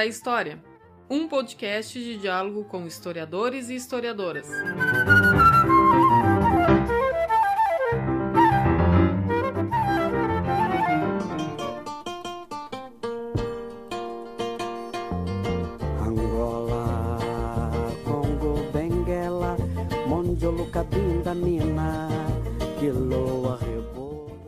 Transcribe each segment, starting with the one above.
da História, um podcast de diálogo com historiadores e historiadoras. Angola, Congo, Benguela, Mondiolo, Cabinda, Mina, Quiloa.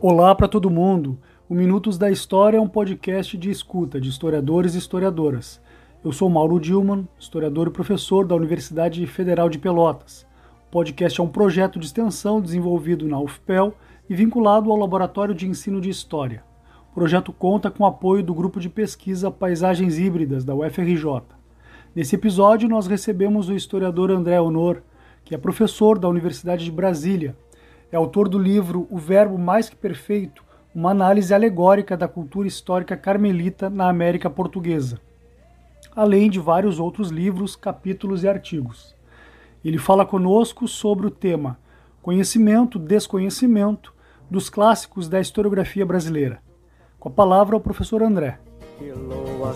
Olá para todo mundo. O Minutos da História é um podcast de escuta de historiadores e historiadoras. Eu sou Mauro Dilman, historiador e professor da Universidade Federal de Pelotas. O podcast é um projeto de extensão desenvolvido na UFPEL e vinculado ao Laboratório de Ensino de História. O projeto conta com o apoio do grupo de pesquisa Paisagens Híbridas da UFRJ. Nesse episódio, nós recebemos o historiador André Honor, que é professor da Universidade de Brasília. É autor do livro O Verbo Mais que Perfeito, uma análise alegórica da cultura histórica carmelita na América Portuguesa, além de vários outros livros, capítulos e artigos. Ele fala conosco sobre o tema Conhecimento, Desconhecimento dos clássicos da historiografia brasileira. Com a palavra, o professor André. Quiloa,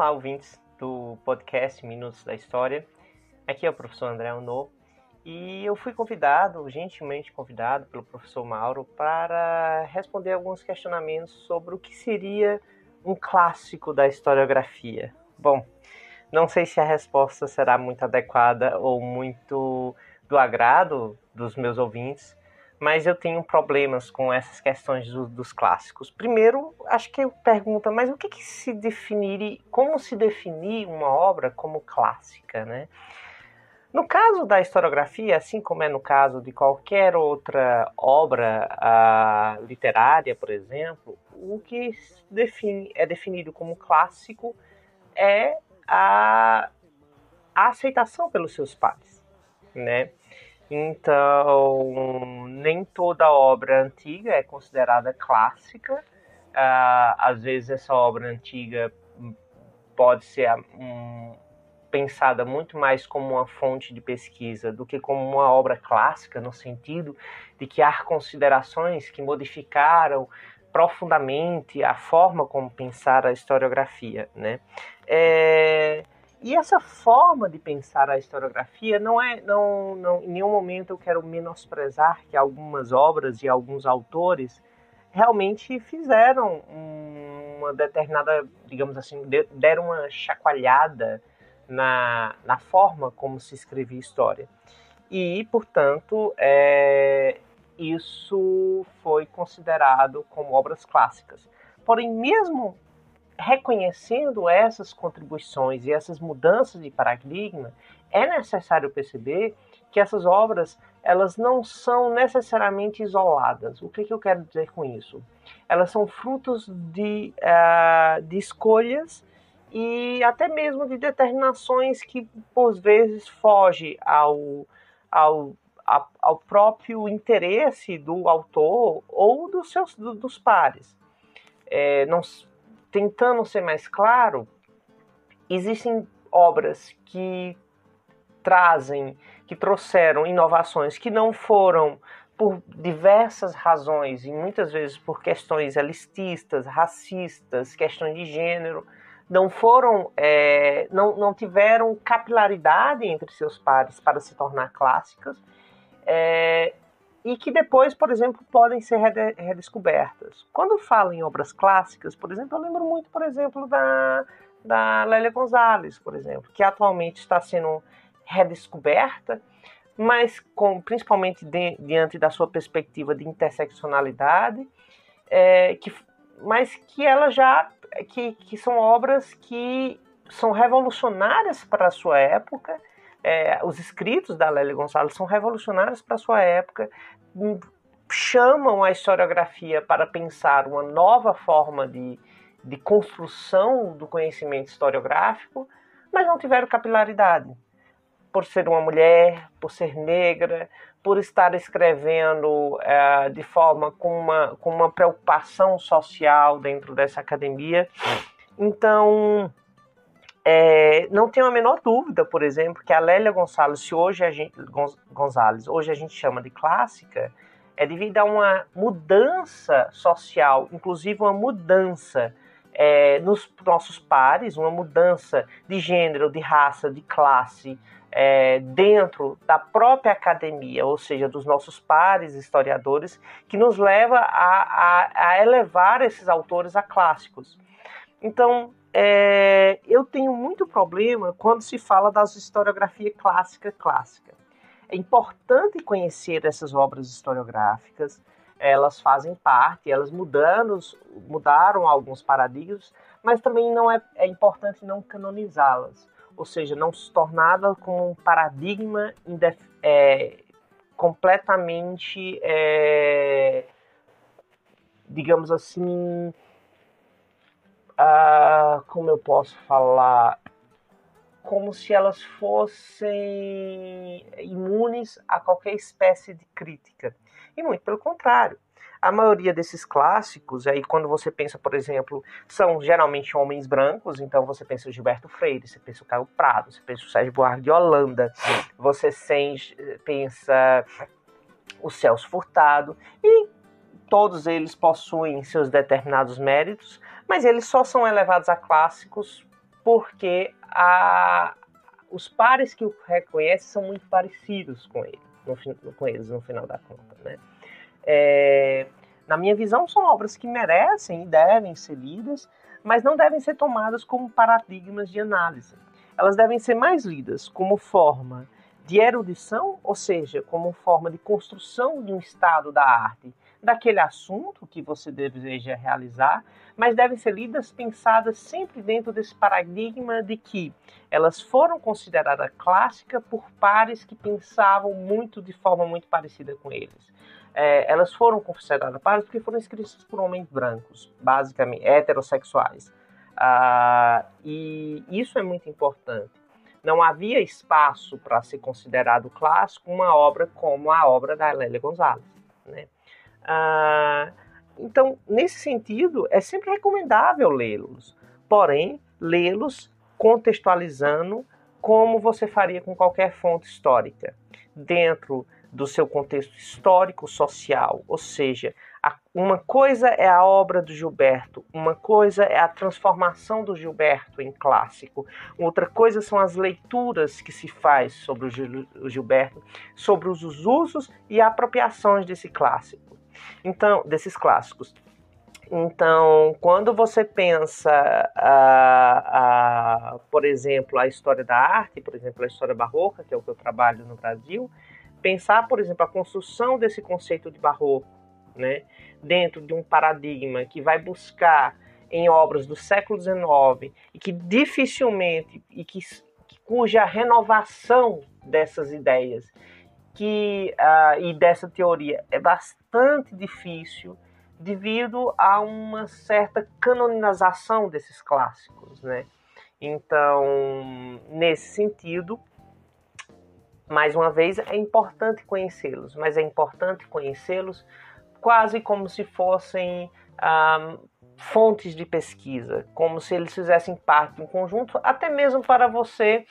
Olá, ouvintes do podcast Minutos da História. Aqui é o professor André Unô e eu fui convidado, gentilmente convidado pelo professor Mauro, para responder alguns questionamentos sobre o que seria um clássico da historiografia. Bom, não sei se a resposta será muito adequada ou muito do agrado dos meus ouvintes, mas eu tenho problemas com essas questões do, dos clássicos. Primeiro, acho que eu pergunto, mas o que, que se definir, como se definir uma obra como clássica, né? No caso da historiografia, assim como é no caso de qualquer outra obra literária, por exemplo, o que define, é definido como clássico é a, a aceitação pelos seus pares, né? Então, nem toda obra antiga é considerada clássica. Uh, às vezes, essa obra antiga pode ser um, pensada muito mais como uma fonte de pesquisa do que como uma obra clássica, no sentido de que há considerações que modificaram profundamente a forma como pensar a historiografia. Né? É e essa forma de pensar a historiografia não é, não, não, em nenhum momento eu quero menosprezar que algumas obras e alguns autores realmente fizeram uma determinada, digamos assim, deram uma chacoalhada na, na forma como se escrevia história. E, portanto, é, isso foi considerado como obras clássicas. Porém, mesmo reconhecendo essas contribuições e essas mudanças de paradigma, é necessário perceber que essas obras elas não são necessariamente isoladas. O que, que eu quero dizer com isso? Elas são frutos de, uh, de escolhas e até mesmo de determinações que, por vezes, fogem ao, ao, ao próprio interesse do autor ou dos seus dos pares. É, não, tentando ser mais claro, existem obras que trazem, que trouxeram inovações que não foram por diversas razões e muitas vezes por questões elitistas, racistas, questões de gênero, não foram, é, não, não tiveram capilaridade entre seus pares para se tornar clássicas. É, e que depois, por exemplo, podem ser redescobertas. Quando falo em obras clássicas, por exemplo, eu lembro muito, por exemplo, da, da Lélia Gonzalez, por exemplo, que atualmente está sendo redescoberta, mas com, principalmente de, diante da sua perspectiva de interseccionalidade, é, que, mas que ela já que, que são obras que são revolucionárias para a sua época é, os escritos da Lélia Gonçalves são revolucionários para sua época, hum, chamam a historiografia para pensar uma nova forma de, de construção do conhecimento historiográfico, mas não tiveram capilaridade. Por ser uma mulher, por ser negra, por estar escrevendo é, de forma com uma, com uma preocupação social dentro dessa academia. Então, é, não tenho a menor dúvida, por exemplo, que a Lélia Gonçalves, se hoje a gente, Gonzalez, hoje a gente chama de clássica, é devido a uma mudança social, inclusive uma mudança é, nos nossos pares, uma mudança de gênero, de raça, de classe, é, dentro da própria academia, ou seja, dos nossos pares historiadores, que nos leva a, a, a elevar esses autores a clássicos. Então, é, eu tenho muito problema quando se fala das historiografia clássica clássica. É importante conhecer essas obras historiográficas, elas fazem parte, elas mudando, mudaram alguns paradigmas, mas também não é, é importante não canonizá-las, ou seja, não se torná-las como um paradigma é, completamente, é, digamos assim, ah, como eu posso falar, como se elas fossem imunes a qualquer espécie de crítica. E muito pelo contrário. A maioria desses clássicos, aí quando você pensa, por exemplo, são geralmente homens brancos, então você pensa o Gilberto Freire, você pensa o Caio Prado, você pensa o Sérgio Buarque de Holanda, você pensa o Celso Furtado, e todos eles possuem seus determinados méritos, mas eles só são elevados a clássicos porque a, os pares que o reconhecem são muito parecidos com ele, no, com eles no final da conta, né? É, na minha visão, são obras que merecem e devem ser lidas, mas não devem ser tomadas como paradigmas de análise. Elas devem ser mais lidas como forma de erudição, ou seja, como forma de construção de um estado da arte, daquele assunto que você deseja realizar, mas devem ser lidas pensadas sempre dentro desse paradigma de que elas foram consideradas clássicas por pares que pensavam muito de forma muito parecida com eles. É, elas foram consideradas pares porque foram escritas por homens brancos, basicamente heterossexuais. Ah, e isso é muito importante. Não havia espaço para ser considerado clássico uma obra como a obra da Lélia Gonzalez. Né? Ah, então, nesse sentido, é sempre recomendável lê-los, porém, lê-los contextualizando como você faria com qualquer fonte histórica, dentro do seu contexto histórico, social, ou seja, uma coisa é a obra do Gilberto, uma coisa é a transformação do Gilberto em clássico, outra coisa são as leituras que se faz sobre o Gilberto, sobre os usos e apropriações desse clássico. Então, desses clássicos. Então, quando você pensa, a, a, por exemplo, a história da arte, por exemplo, a história barroca, que é o que eu trabalho no Brasil, pensar, por exemplo, a construção desse conceito de barroco, né, dentro de um paradigma que vai buscar em obras do século XIX e que dificilmente e que cuja renovação dessas ideias que uh, e dessa teoria é bastante difícil devido a uma certa canonização desses clássicos, né? Então, nesse sentido, mais uma vez, é importante conhecê-los, mas é importante conhecê-los quase como se fossem ah, fontes de pesquisa, como se eles fizessem parte de um conjunto, até mesmo para você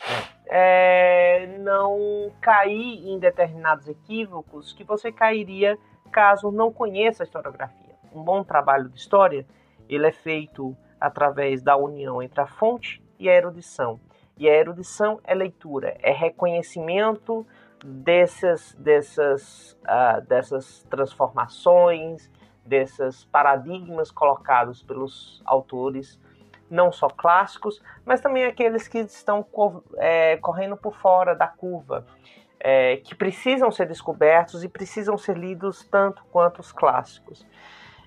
é, não cair em determinados equívocos que você cairia caso não conheça a historiografia. Um bom trabalho de história, ele é feito através da união entre a fonte e a erudição. E a erudição é leitura, é reconhecimento dessas, dessas, uh, dessas transformações, desses paradigmas colocados pelos autores, não só clássicos, mas também aqueles que estão é, correndo por fora da curva, é, que precisam ser descobertos e precisam ser lidos tanto quanto os clássicos.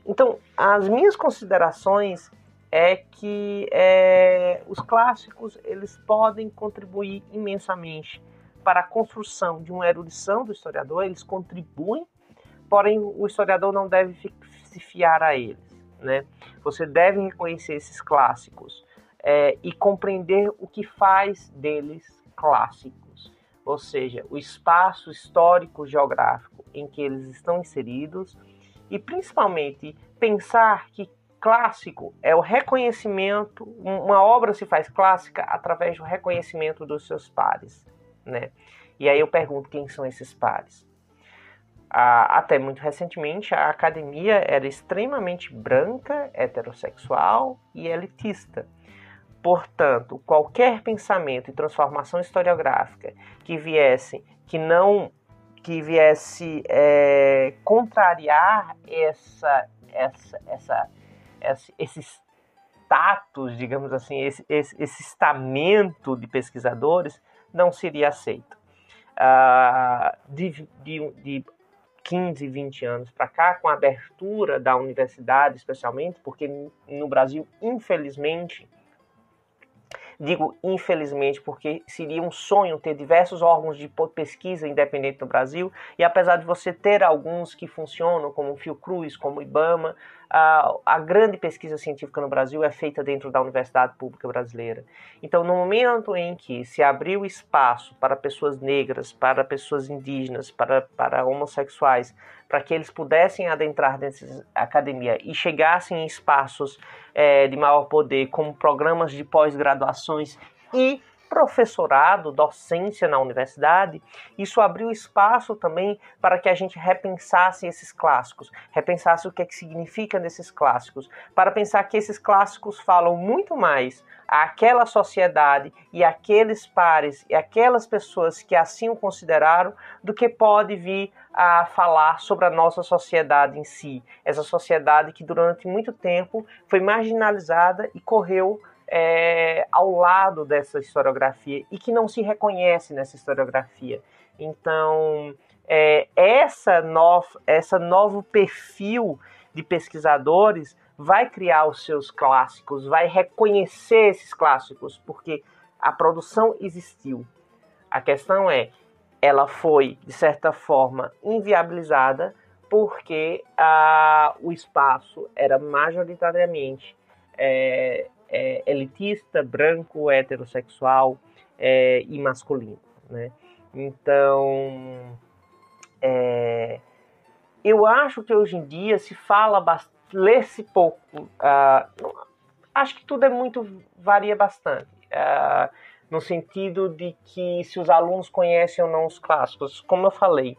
Então, as minhas considerações é que é, os clássicos eles podem contribuir imensamente para a construção de uma erudição do historiador, eles contribuem, porém o historiador não deve se fiar a eles. Né? Você deve reconhecer esses clássicos é, e compreender o que faz deles clássicos, ou seja, o espaço histórico geográfico em que eles estão inseridos e principalmente pensar que clássico é o reconhecimento, uma obra se faz clássica através do reconhecimento dos seus pares, né? E aí eu pergunto quem são esses pares. Ah, até muito recentemente, a academia era extremamente branca, heterossexual e elitista. Portanto, qualquer pensamento e transformação historiográfica que viesse, que não que viesse é, contrariar essa, essa, essa, esse, esse status, digamos assim, esse, esse, esse estamento de pesquisadores, não seria aceito. Uh, de, de, de 15, 20 anos para cá, com a abertura da universidade, especialmente, porque no Brasil, infelizmente, Digo infelizmente porque seria um sonho ter diversos órgãos de pesquisa independente no Brasil e apesar de você ter alguns que funcionam, como o Fiocruz, como o IBAMA, a, grande pesquisa científica no Brasil é feita dentro da Universidade Pública Brasileira. Então, no momento em que se abriu espaço para pessoas negras, para pessoas indígenas, para, para homossexuais, para que eles pudessem adentrar nessa academia e chegassem em espaços é, de maior poder, como programas de pós-graduações e professorado, docência na universidade, isso abriu espaço também para que a gente repensasse esses clássicos, repensasse o que, é que significa nesses clássicos, para pensar que esses clássicos falam muito mais àquela sociedade e aqueles pares e aquelas pessoas que assim o consideraram do que pode vir a falar sobre a nossa sociedade em si, essa sociedade que durante muito tempo foi marginalizada e correu é, ao lado dessa historiografia e que não se reconhece nessa historiografia. Então, é, essa, no, essa novo perfil de pesquisadores vai criar os seus clássicos, vai reconhecer esses clássicos, porque a produção existiu. A questão é, ela foi, de certa forma, inviabilizada porque ah, o espaço era majoritariamente é, é, elitista, branco, heterossexual é, e masculino. Né? Então, é, eu acho que hoje em dia se fala lê-se pouco. Uh, acho que tudo é muito varia bastante. Uh, no sentido de que se os alunos conhecem ou não os clássicos, como eu falei,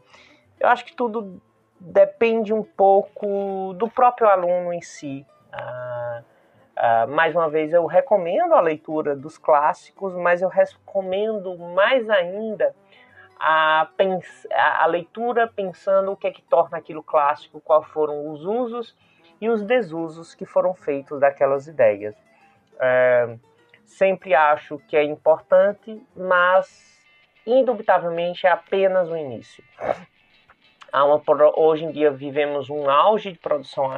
eu acho que tudo depende um pouco do próprio aluno em si. Uh, Uh, mais uma vez, eu recomendo a leitura dos clássicos, mas eu recomendo mais ainda a, a, leitura pensando o que é que torna aquilo clássico, quais foram os usos e os desusos que foram feitos daquelas ideias. Uh, sempre acho que é importante, mas indubitavelmente é apenas o início. Uma, hoje em dia vivemos um auge de produção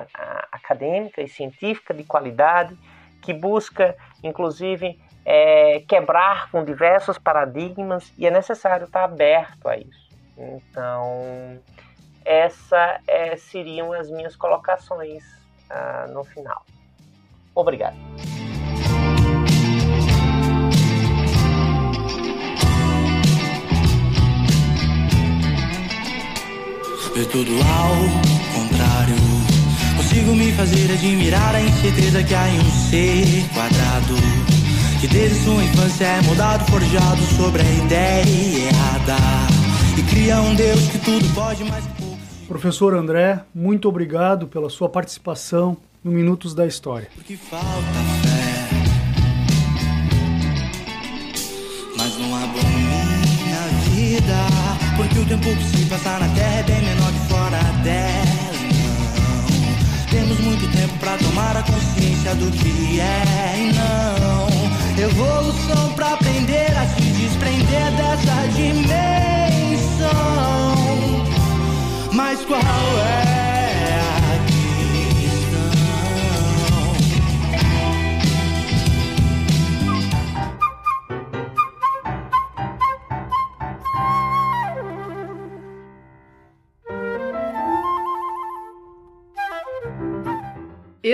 acadêmica e científica de qualidade que busca, inclusive, é, quebrar com diversos paradigmas e é necessário estar aberto a isso. Então, essas é, seriam as minhas colocações ah, no final. Obrigado. Ver tudo ao contrário. Consigo me fazer admirar a incerteza que há em um ser quadrado. Que desde sua infância é moldado, forjado sobre a ideia errada. E cria um Deus que tudo pode, mas pouco. Professor André, muito obrigado pela sua participação no Minutos da História. Porque falta fé, Porque o tempo que se passa na terra é bem menor que fora dela. Não temos muito tempo pra tomar a consciência do que é e não. Evolução pra aprender a se desprender dessa dimensão. Mas qual é?